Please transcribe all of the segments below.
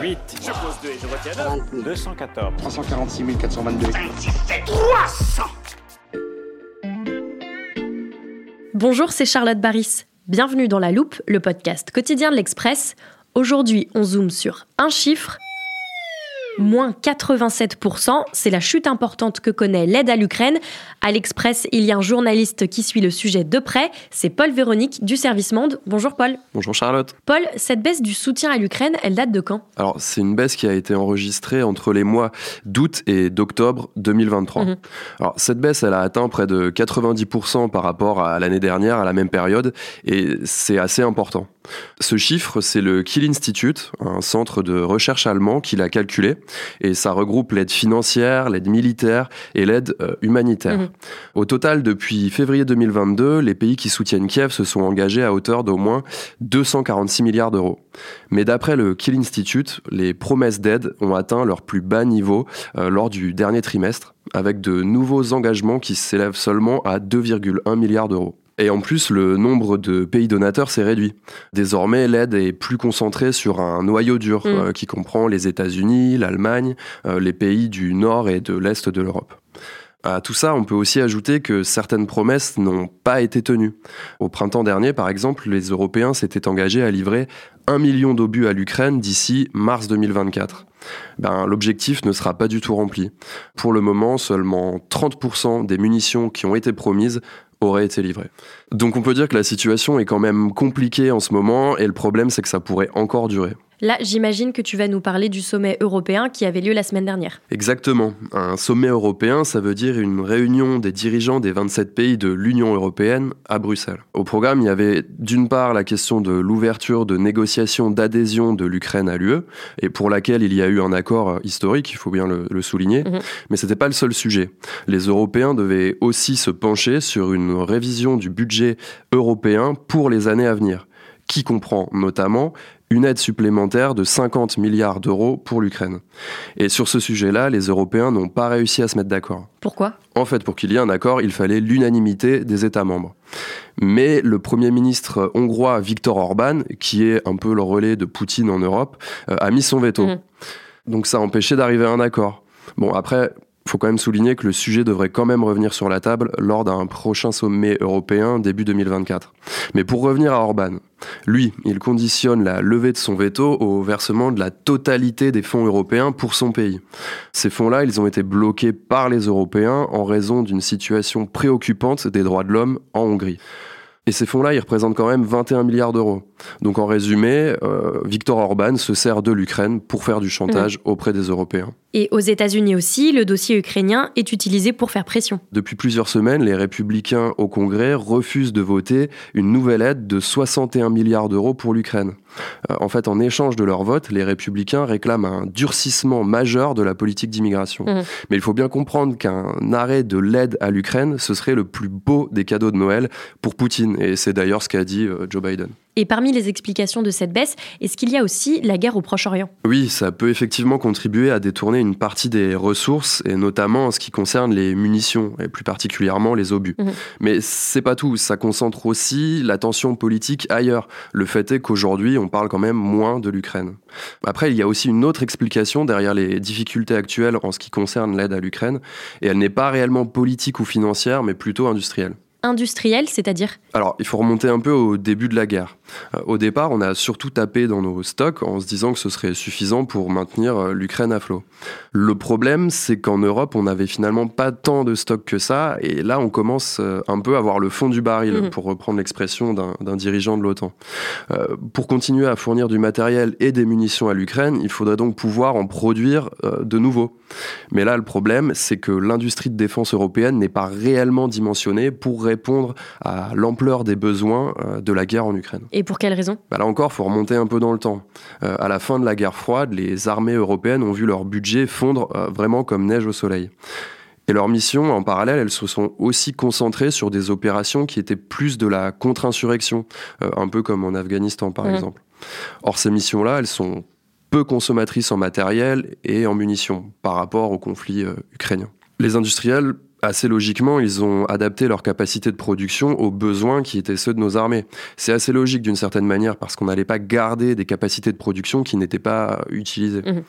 8. Je pose 2 et je retiens 214. 346 422. Bonjour, c'est Charlotte Baris. Bienvenue dans La Loupe, le podcast quotidien de l'Express. Aujourd'hui, on zoome sur un chiffre. Moins 87%, c'est la chute importante que connaît l'aide à l'Ukraine. À l'Express, il y a un journaliste qui suit le sujet de près, c'est Paul Véronique du Service Monde. Bonjour Paul. Bonjour Charlotte. Paul, cette baisse du soutien à l'Ukraine, elle date de quand? Alors, c'est une baisse qui a été enregistrée entre les mois d'août et d'octobre 2023. Mhm. Alors, cette baisse, elle a atteint près de 90% par rapport à l'année dernière, à la même période, et c'est assez important. Ce chiffre, c'est le Kiel Institute, un centre de recherche allemand qui l'a calculé, et ça regroupe l'aide financière, l'aide militaire et l'aide euh, humanitaire. Mhm. Au total, depuis février 2022, les pays qui soutiennent Kiev se sont engagés à hauteur d'au moins 246 milliards d'euros. Mais d'après le Kiel Institute, les promesses d'aide ont atteint leur plus bas niveau euh, lors du dernier trimestre, avec de nouveaux engagements qui s'élèvent seulement à 2,1 milliards d'euros. Et en plus, le nombre de pays donateurs s'est réduit. Désormais, l'aide est plus concentrée sur un noyau dur Mm. euh, qui comprend les États-Unis, l'Allemagne, euh, les pays du nord et de l'est de l'Europe. À tout ça, on peut aussi ajouter que certaines promesses n'ont pas été tenues. Au printemps dernier, par exemple, les Européens s'étaient engagés à livrer un million d'obus à l'Ukraine d'ici mars 2024. Ben, L'objectif ne sera pas du tout rempli. Pour le moment, seulement 30% des munitions qui ont été promises auraient été livrées. Donc on peut dire que la situation est quand même compliquée en ce moment et le problème c'est que ça pourrait encore durer. Là, j'imagine que tu vas nous parler du sommet européen qui avait lieu la semaine dernière. Exactement. Un sommet européen, ça veut dire une réunion des dirigeants des 27 pays de l'Union européenne à Bruxelles. Au programme, il y avait d'une part la question de l'ouverture de négociations d'adhésion de l'Ukraine à l'UE, et pour laquelle il y a eu un accord historique, il faut bien le, le souligner, Mhm. mais c'était pas le seul sujet. Les Européens devaient aussi se pencher sur une révision du budget européen pour les années à venir, qui comprend notamment une aide supplémentaire de 50 milliards d'euros pour l'Ukraine. Et sur ce sujet-là, les Européens n'ont pas réussi à se mettre d'accord. Pourquoi? En fait, pour qu'il y ait un accord, il fallait l'unanimité des États membres. Mais le Premier ministre hongrois Viktor Orban, qui est un peu le relais de Poutine en Europe, euh, a mis son veto. Mhm. Donc ça a empêché d'arriver à un accord. Bon, après, faut quand même souligner que le sujet devrait quand même revenir sur la table lors d'un prochain sommet européen début 2024. Mais pour revenir à Orban, lui, il conditionne la levée de son veto au versement de la totalité des fonds européens pour son pays. Ces fonds-là, ils ont été bloqués par les Européens en raison d'une situation préoccupante des droits de l'homme en Hongrie. Et ces fonds-là, ils représentent quand même 21 milliards d'euros. Donc en résumé, euh, Viktor Orban se sert de l'Ukraine pour faire du chantage auprès des Européens. Et aux États-Unis aussi, le dossier ukrainien est utilisé pour faire pression. Depuis plusieurs semaines, les républicains au Congrès refusent de voter une nouvelle aide de 61 milliards d'euros pour l'Ukraine. Euh, en fait, en échange de leur vote, les républicains réclament un durcissement majeur de la politique d'immigration. Mhm. Mais il faut bien comprendre qu'un arrêt de l'aide à l'Ukraine, ce serait le plus beau des cadeaux de Noël pour Poutine. Et c'est d'ailleurs ce qu'a dit euh, Joe Biden. Et parmi les explications de cette baisse, est-ce qu'il y a aussi la guerre au Proche-Orient? Oui, ça peut effectivement contribuer à détourner une partie des ressources, et notamment en ce qui concerne les munitions, et plus particulièrement les obus. Mhm. Mais c'est pas tout, ça concentre aussi l'attention politique ailleurs. Le fait est qu'aujourd'hui, on parle quand même moins de l'Ukraine. Après, il y a aussi une autre explication derrière les difficultés actuelles en ce qui concerne l'aide à l'Ukraine, et elle n'est pas réellement politique ou financière, mais plutôt industrielle. Industrielle, c'est-à-dire Alors, il faut remonter un peu au début de la guerre. Euh, au départ, on a surtout tapé dans nos stocks en se disant que ce serait suffisant pour maintenir euh, l'Ukraine à flot. Le problème, c'est qu'en Europe, on n'avait finalement pas tant de stocks que ça, et là, on commence euh, un peu à voir le fond du baril, Mhm. pour reprendre l'expression d'un dirigeant de l'OTAN. Euh, pour continuer à fournir du matériel et des munitions à l'Ukraine, il faudrait donc pouvoir en produire euh, de nouveau. Mais là, le problème, c'est que l'industrie de défense européenne n'est pas réellement dimensionnée pour répondre à l'ampleur des besoins euh, de la guerre en Ukraine. Et pour quelle raison? Bah là encore, faut remonter un peu dans le temps. Euh, à la fin de la guerre froide, les armées européennes ont vu leur budget fondre euh, vraiment comme neige au soleil. Et leurs missions, en parallèle, elles se sont aussi concentrées sur des opérations qui étaient plus de la contre-insurrection, euh, un peu comme en Afghanistan par Mhm. exemple. Or, ces missions-là, elles sont peu consommatrices en matériel et en munitions par rapport au conflit euh, ukrainien. Les industriels, assez logiquement, ils ont adapté leur capacité de production aux besoins qui étaient ceux de nos armées. C'est assez logique d'une certaine manière parce qu'on n'allait pas garder des capacités de production qui n'étaient pas utilisées. Mhm.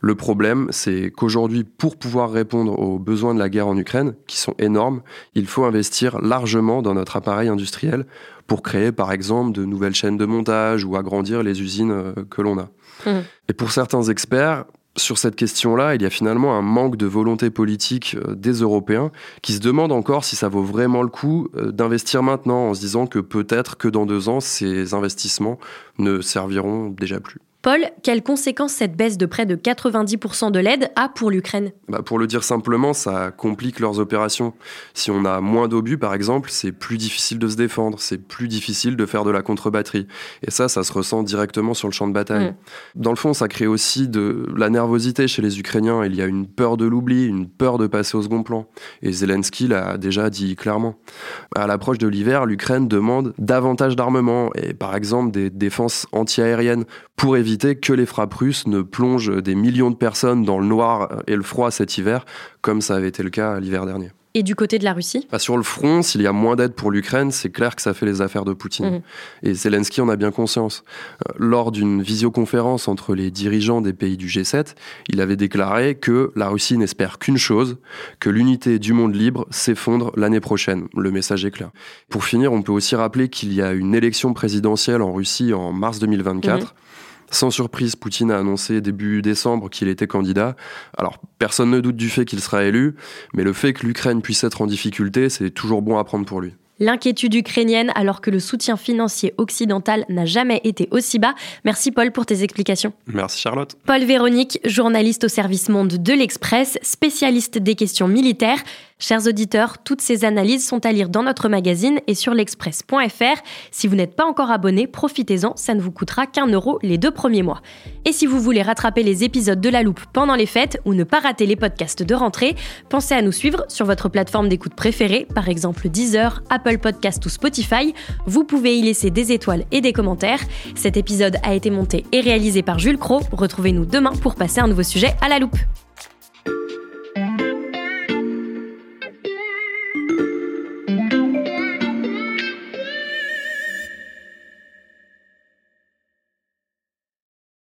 Le problème, c'est qu'aujourd'hui, pour pouvoir répondre aux besoins de la guerre en Ukraine, qui sont énormes, il faut investir largement dans notre appareil industriel pour créer, par exemple, de nouvelles chaînes de montage ou agrandir les usines euh, que l'on a. Mhm. Et pour certains experts, sur cette question-là, il y a finalement un manque de volonté politique euh, des Européens qui se demandent encore si ça vaut vraiment le coup euh, d'investir maintenant en se disant que peut-être que dans deux ans, ces investissements ne serviront déjà plus. Paul, quelles conséquences cette baisse de près de 90% de l'aide a pour l'Ukraine? Bah, pour le dire simplement, ça complique leurs opérations. Si on a moins d'obus, par exemple, c'est plus difficile de se défendre, c'est plus difficile de faire de la contre-batterie. Et ça, ça se ressent directement sur le champ de bataille. Mm. Dans le fond, ça crée aussi de la nervosité chez les Ukrainiens. Il y a une peur de l'oubli, une peur de passer au second plan. Et Zelensky l'a déjà dit clairement. À l'approche de l'hiver, l'Ukraine demande davantage d'armement et par exemple des défenses antiaériennes pour éviter que les frappes russes ne plongent des millions de personnes dans le noir et le froid cet hiver, comme ça avait été le cas l'hiver dernier. Et du côté de la Russie? Bah, sur le front, s'il y a moins d'aide pour l'Ukraine, c'est clair que ça fait les affaires de Poutine. Mhm. Et Zelensky en a bien conscience. Euh, lors d'une visioconférence entre les dirigeants des pays du G7, il avait déclaré que la Russie n'espère qu'une chose, que l'unité du monde libre s'effondre l'année prochaine. Le message est clair. Pour finir, on peut aussi rappeler qu'il y a une élection présidentielle en Russie en mars 2024. Sans surprise, Poutine a annoncé début décembre qu'il était candidat. Alors, personne ne doute du fait qu'il sera élu, mais le fait que l'Ukraine puisse être en difficulté, c'est toujours bon à prendre pour lui. L'inquiétude ukrainienne alors que le soutien financier occidental n'a jamais été aussi bas. Merci Paul pour tes explications. Merci Charlotte. Paul Véronique, journaliste au service Monde de l'Express, spécialiste des questions militaires. Chers auditeurs, toutes ces analyses sont à lire dans notre magazine et sur l'express.fr. Si vous n'êtes pas encore abonné, profitez-en, ça ne vous coûtera qu'un euro les deux premiers mois. Et si vous voulez rattraper les épisodes de La Loupe pendant les fêtes ou ne pas rater les podcasts de rentrée, pensez à nous suivre sur votre plateforme d'écoute préférée, par exemple Deezer, Apple Podcast ou Spotify. Vous pouvez y laisser des étoiles et des commentaires. Cet épisode a été monté et réalisé par Jules Cro. Retrouvez-nous demain pour passer un nouveau sujet à la loupe.